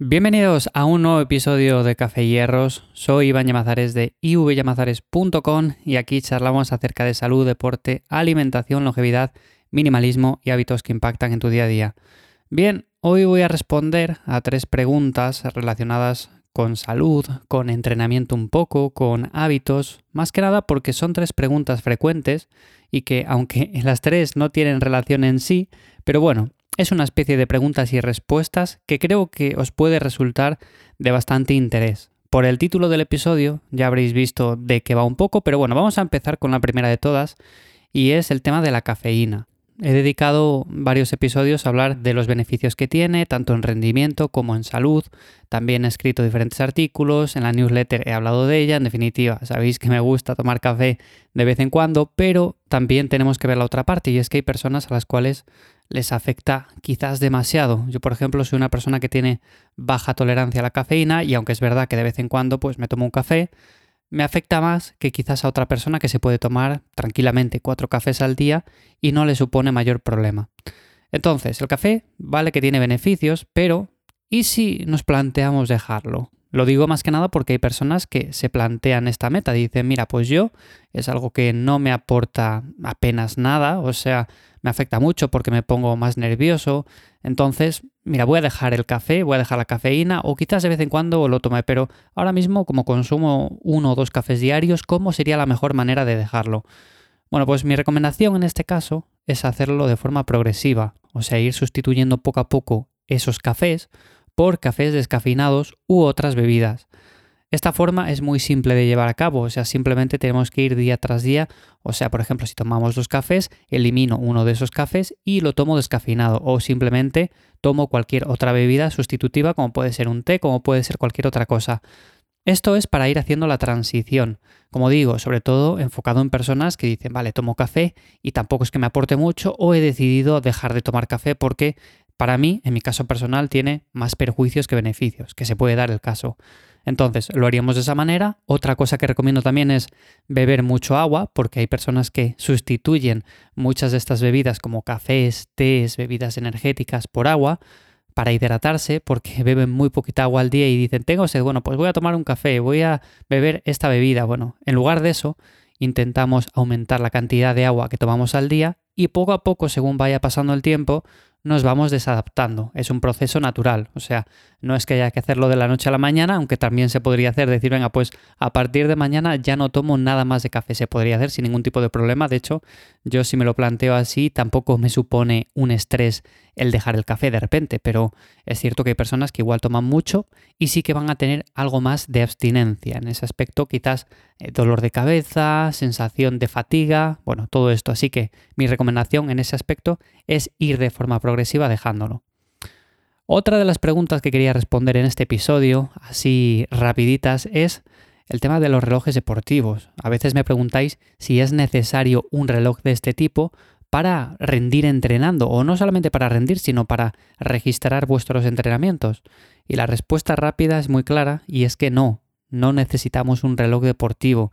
Bienvenidos a un nuevo episodio de Café Hierros. Soy Iván Llamazares de ivyamazares.com y aquí charlamos acerca de salud, deporte, alimentación, longevidad, minimalismo y hábitos que impactan en tu día a día. Bien, hoy voy a responder a tres preguntas relacionadas con salud, con entrenamiento un poco, con hábitos, más que nada porque son tres preguntas frecuentes y que aunque las tres no tienen relación en sí, pero bueno, es una especie de preguntas y respuestas que creo que os puede resultar de bastante interés. Por el título del episodio ya habréis visto de qué va un poco, pero bueno, vamos a empezar con la primera de todas y es el tema de la cafeína. He dedicado varios episodios a hablar de los beneficios que tiene, tanto en rendimiento como en salud. También he escrito diferentes artículos, en la newsletter he hablado de ella. En definitiva, sabéis que me gusta tomar café de vez en cuando, pero también tenemos que ver la otra parte y es que hay personas a las cuales les afecta quizás demasiado. Yo, por ejemplo, soy una persona que tiene baja tolerancia a la cafeína y aunque es verdad que de vez en cuando pues me tomo un café, me afecta más que quizás a otra persona que se puede tomar tranquilamente cuatro cafés al día y no le supone mayor problema. Entonces, el café vale que tiene beneficios, pero ¿y si nos planteamos dejarlo? Lo digo más que nada porque hay personas que se plantean esta meta, dicen, mira, pues yo es algo que no me aporta apenas nada, o sea, me afecta mucho porque me pongo más nervioso. Entonces, mira, voy a dejar el café, voy a dejar la cafeína o quizás de vez en cuando lo tome, pero ahora mismo como consumo uno o dos cafés diarios, ¿cómo sería la mejor manera de dejarlo? Bueno, pues mi recomendación en este caso es hacerlo de forma progresiva, o sea, ir sustituyendo poco a poco esos cafés por cafés descafeinados u otras bebidas. Esta forma es muy simple de llevar a cabo, o sea, simplemente tenemos que ir día tras día, o sea, por ejemplo, si tomamos dos cafés, elimino uno de esos cafés y lo tomo descafeinado, o simplemente tomo cualquier otra bebida sustitutiva, como puede ser un té, como puede ser cualquier otra cosa. Esto es para ir haciendo la transición. Como digo, sobre todo enfocado en personas que dicen, vale, tomo café y tampoco es que me aporte mucho o he decidido dejar de tomar café porque para mí, en mi caso personal, tiene más perjuicios que beneficios, que se puede dar el caso. Entonces, lo haríamos de esa manera. Otra cosa que recomiendo también es beber mucho agua, porque hay personas que sustituyen muchas de estas bebidas como cafés, tés, bebidas energéticas por agua para hidratarse, porque beben muy poquita agua al día y dicen, tengo sed, bueno, pues voy a tomar un café, voy a beber esta bebida. Bueno, en lugar de eso, intentamos aumentar la cantidad de agua que tomamos al día y poco a poco, según vaya pasando el tiempo, nos vamos desadaptando. Es un proceso natural. O sea, no es que haya que hacerlo de la noche a la mañana, aunque también se podría hacer, decir, venga, pues a partir de mañana ya no tomo nada más de café. Se podría hacer sin ningún tipo de problema. De hecho, yo si me lo planteo así, tampoco me supone un estrés el dejar el café de repente, pero es cierto que hay personas que igual toman mucho y sí que van a tener algo más de abstinencia. En ese aspecto, quizás eh, dolor de cabeza, sensación de fatiga, bueno, todo esto. Así que mi recomendación en ese aspecto es ir de forma progresiva dejándolo. Otra de las preguntas que quería responder en este episodio, así rapiditas, es el tema de los relojes deportivos. A veces me preguntáis si es necesario un reloj de este tipo para rendir entrenando, o no solamente para rendir, sino para registrar vuestros entrenamientos. Y la respuesta rápida es muy clara y es que no, no necesitamos un reloj deportivo.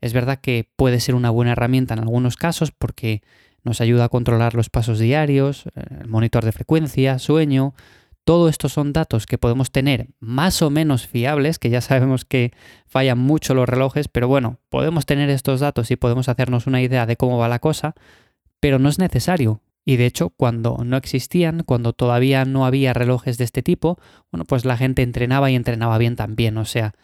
Es verdad que puede ser una buena herramienta en algunos casos porque nos ayuda a controlar los pasos diarios, el monitor de frecuencia, sueño, todo esto son datos que podemos tener más o menos fiables, que ya sabemos que fallan mucho los relojes, pero bueno, podemos tener estos datos y podemos hacernos una idea de cómo va la cosa, pero no es necesario. Y de hecho, cuando no existían, cuando todavía no había relojes de este tipo, bueno, pues la gente entrenaba y entrenaba bien también. O sea,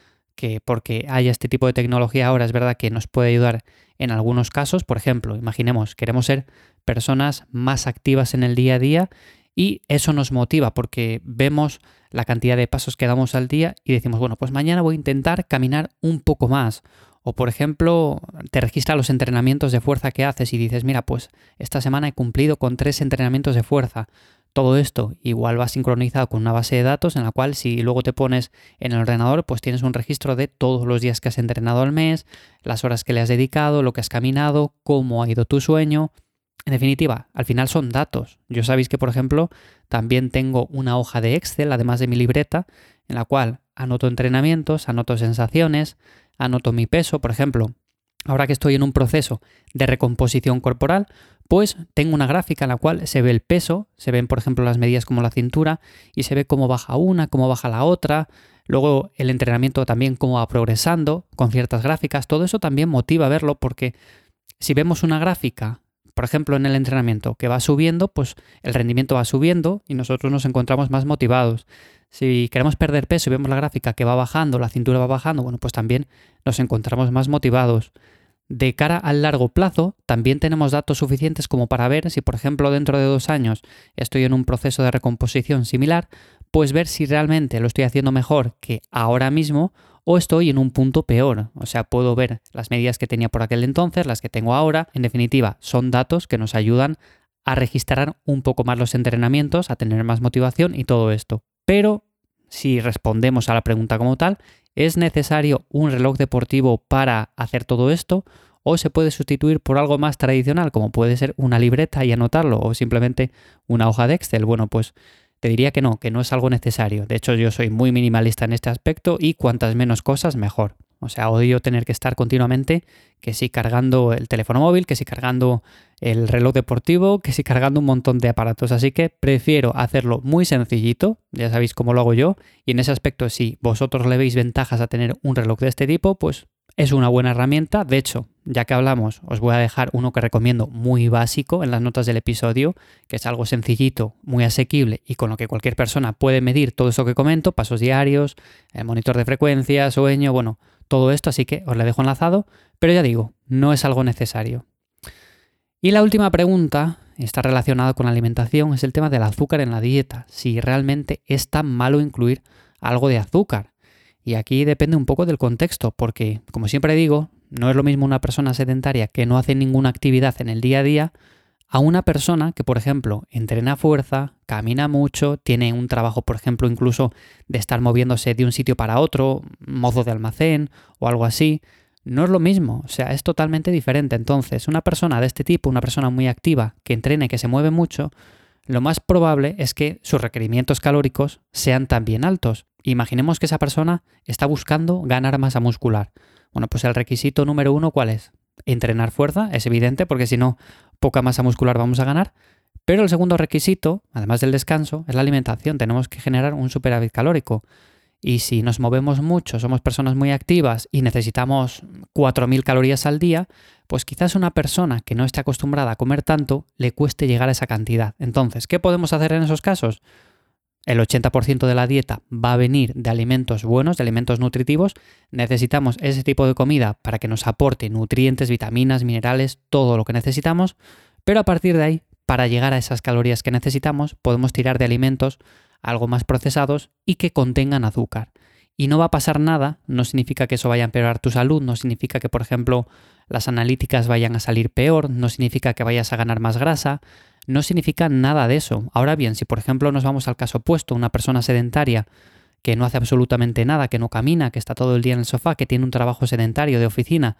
que porque haya este tipo de tecnología ahora es verdad que nos puede ayudar en algunos casos. Por ejemplo, imaginemos, queremos ser personas más activas en el día a día y eso nos motiva porque vemos la cantidad de pasos que damos al día y decimos, bueno, pues mañana voy a intentar caminar un poco más. O por ejemplo, te registra los entrenamientos de fuerza que haces y dices, mira, pues esta semana he cumplido con tres entrenamientos de fuerza. Todo esto igual va sincronizado con una base de datos en la cual si luego te pones en el ordenador, pues tienes un registro de todos los días que has entrenado al mes, las horas que le has dedicado, lo que has caminado, cómo ha ido tu sueño, en definitiva, al final son datos. Yo sabéis que, por ejemplo, también tengo una hoja de Excel, además de mi libreta, en la cual anoto entrenamientos, anoto sensaciones, anoto mi peso. Por ejemplo, Ahora que estoy en un proceso de recomposición corporal, pues tengo una gráfica en la cual se ve el peso, se ven por ejemplo las medidas como la cintura y se ve cómo baja una, cómo baja la otra, luego el entrenamiento también cómo va progresando con ciertas gráficas, todo eso también motiva verlo porque si vemos una gráfica, por ejemplo en el entrenamiento que va subiendo, pues el rendimiento va subiendo y nosotros nos encontramos más motivados. Si queremos perder peso y vemos la gráfica que va bajando, la cintura va bajando, bueno, pues también nos encontramos más motivados. De cara al largo plazo, también tenemos datos suficientes como para ver si, por ejemplo, dentro de dos años estoy en un proceso de recomposición similar, pues ver si realmente lo estoy haciendo mejor que ahora mismo o estoy en un punto peor. O sea, puedo ver las medidas que tenía por aquel entonces, las que tengo ahora. En definitiva, son datos que nos ayudan a registrar un poco más los entrenamientos, a tener más motivación y todo esto. Pero si respondemos a la pregunta como tal, ¿Es necesario un reloj deportivo para hacer todo esto? ¿O se puede sustituir por algo más tradicional, como puede ser una libreta y anotarlo, o simplemente una hoja de Excel? Bueno, pues te diría que no, que no es algo necesario. De hecho, yo soy muy minimalista en este aspecto y cuantas menos cosas, mejor. O sea, odio tener que estar continuamente, que si cargando el teléfono móvil, que si cargando el reloj deportivo, que si cargando un montón de aparatos. Así que prefiero hacerlo muy sencillito, ya sabéis cómo lo hago yo, y en ese aspecto si vosotros le veis ventajas a tener un reloj de este tipo, pues es una buena herramienta. De hecho, ya que hablamos, os voy a dejar uno que recomiendo muy básico en las notas del episodio, que es algo sencillito, muy asequible y con lo que cualquier persona puede medir todo eso que comento, pasos diarios, el monitor de frecuencia, sueño, bueno, todo esto, así que os la dejo enlazado, pero ya digo, no es algo necesario. Y la última pregunta está relacionada con la alimentación, es el tema del azúcar en la dieta, si realmente es tan malo incluir algo de azúcar. Y aquí depende un poco del contexto, porque, como siempre digo, no es lo mismo una persona sedentaria que no hace ninguna actividad en el día a día a una persona que, por ejemplo, entrena fuerza, camina mucho, tiene un trabajo, por ejemplo, incluso de estar moviéndose de un sitio para otro, mozo de almacén o algo así, no es lo mismo, o sea, es totalmente diferente. Entonces, una persona de este tipo, una persona muy activa, que entrene, que se mueve mucho, lo más probable es que sus requerimientos calóricos sean también altos. Imaginemos que esa persona está buscando ganar masa muscular. Bueno, pues el requisito número uno, ¿cuál es? Entrenar fuerza, es evidente, porque si no, poca masa muscular vamos a ganar. Pero el segundo requisito, además del descanso, es la alimentación. Tenemos que generar un superávit calórico. Y si nos movemos mucho, somos personas muy activas y necesitamos 4.000 calorías al día, pues quizás una persona que no esté acostumbrada a comer tanto le cueste llegar a esa cantidad. Entonces, ¿qué podemos hacer en esos casos? El 80% de la dieta va a venir de alimentos buenos, de alimentos nutritivos. Necesitamos ese tipo de comida para que nos aporte nutrientes, vitaminas, minerales, todo lo que necesitamos. Pero a partir de ahí, para llegar a esas calorías que necesitamos, podemos tirar de alimentos algo más procesados y que contengan azúcar. Y no va a pasar nada, no significa que eso vaya a empeorar tu salud, no significa que, por ejemplo, las analíticas vayan a salir peor, no significa que vayas a ganar más grasa, no significa nada de eso. Ahora bien, si por ejemplo nos vamos al caso opuesto, una persona sedentaria que no hace absolutamente nada, que no camina, que está todo el día en el sofá, que tiene un trabajo sedentario de oficina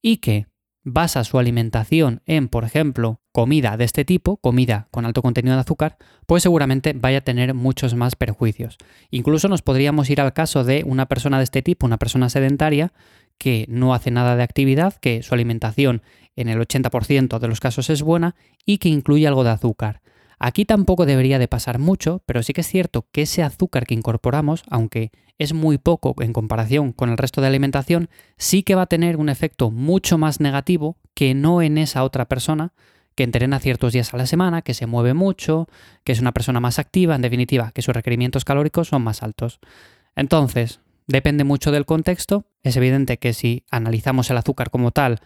y que basa su alimentación en, por ejemplo, comida de este tipo, comida con alto contenido de azúcar, pues seguramente vaya a tener muchos más perjuicios. Incluso nos podríamos ir al caso de una persona de este tipo, una persona sedentaria, que no hace nada de actividad, que su alimentación en el 80% de los casos es buena y que incluye algo de azúcar. Aquí tampoco debería de pasar mucho, pero sí que es cierto que ese azúcar que incorporamos, aunque es muy poco en comparación con el resto de alimentación, sí que va a tener un efecto mucho más negativo que no en esa otra persona que entrena ciertos días a la semana, que se mueve mucho, que es una persona más activa, en definitiva, que sus requerimientos calóricos son más altos. Entonces, depende mucho del contexto. Es evidente que si analizamos el azúcar como tal,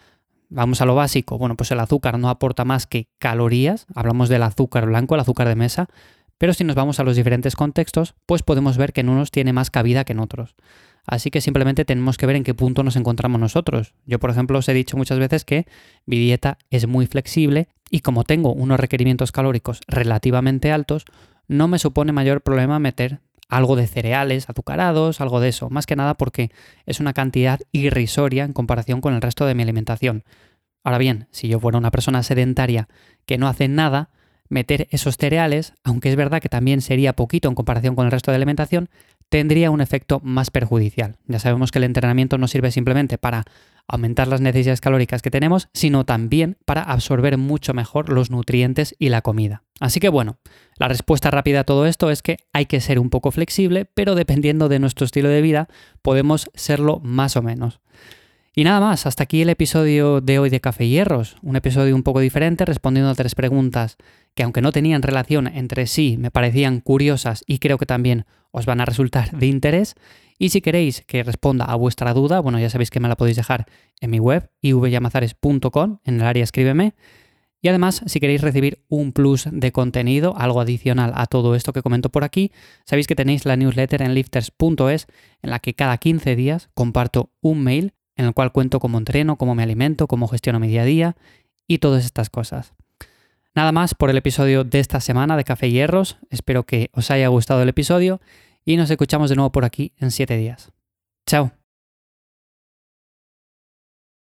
vamos a lo básico, bueno, pues el azúcar no aporta más que calorías, hablamos del azúcar blanco, el azúcar de mesa, pero si nos vamos a los diferentes contextos, pues podemos ver que en unos tiene más cabida que en otros. Así que simplemente tenemos que ver en qué punto nos encontramos nosotros. Yo, por ejemplo, os he dicho muchas veces que mi dieta es muy flexible y como tengo unos requerimientos calóricos relativamente altos, no me supone mayor problema meter algo de cereales azucarados, algo de eso, más que nada porque es una cantidad irrisoria en comparación con el resto de mi alimentación. Ahora bien, si yo fuera una persona sedentaria que no hace nada, meter esos cereales, aunque es verdad que también sería poquito en comparación con el resto de alimentación, tendría un efecto más perjudicial. Ya sabemos que el entrenamiento no sirve simplemente para aumentar las necesidades calóricas que tenemos, sino también para absorber mucho mejor los nutrientes y la comida. Así que bueno, la respuesta rápida a todo esto es que hay que ser un poco flexible, pero dependiendo de nuestro estilo de vida podemos serlo más o menos. Y nada más, hasta aquí el episodio de hoy de Café y Hierros, un episodio un poco diferente respondiendo a tres preguntas que aunque no tenían relación entre sí, me parecían curiosas y creo que también os van a resultar de interés. Y si queréis que responda a vuestra duda, bueno, ya sabéis que me la podéis dejar en mi web, ivyamazares.com, en el área escríbeme. Y además, si queréis recibir un plus de contenido, algo adicional a todo esto que comento por aquí, sabéis que tenéis la newsletter en lifters.es, en la que cada 15 días comparto un mail en el cual cuento cómo entreno, cómo me alimento, cómo gestiono mi día a día y todas estas cosas. Nada más por el episodio de esta semana de Café y Hierros. Espero que os haya gustado el episodio y nos escuchamos de nuevo por aquí en 7 días. Chao.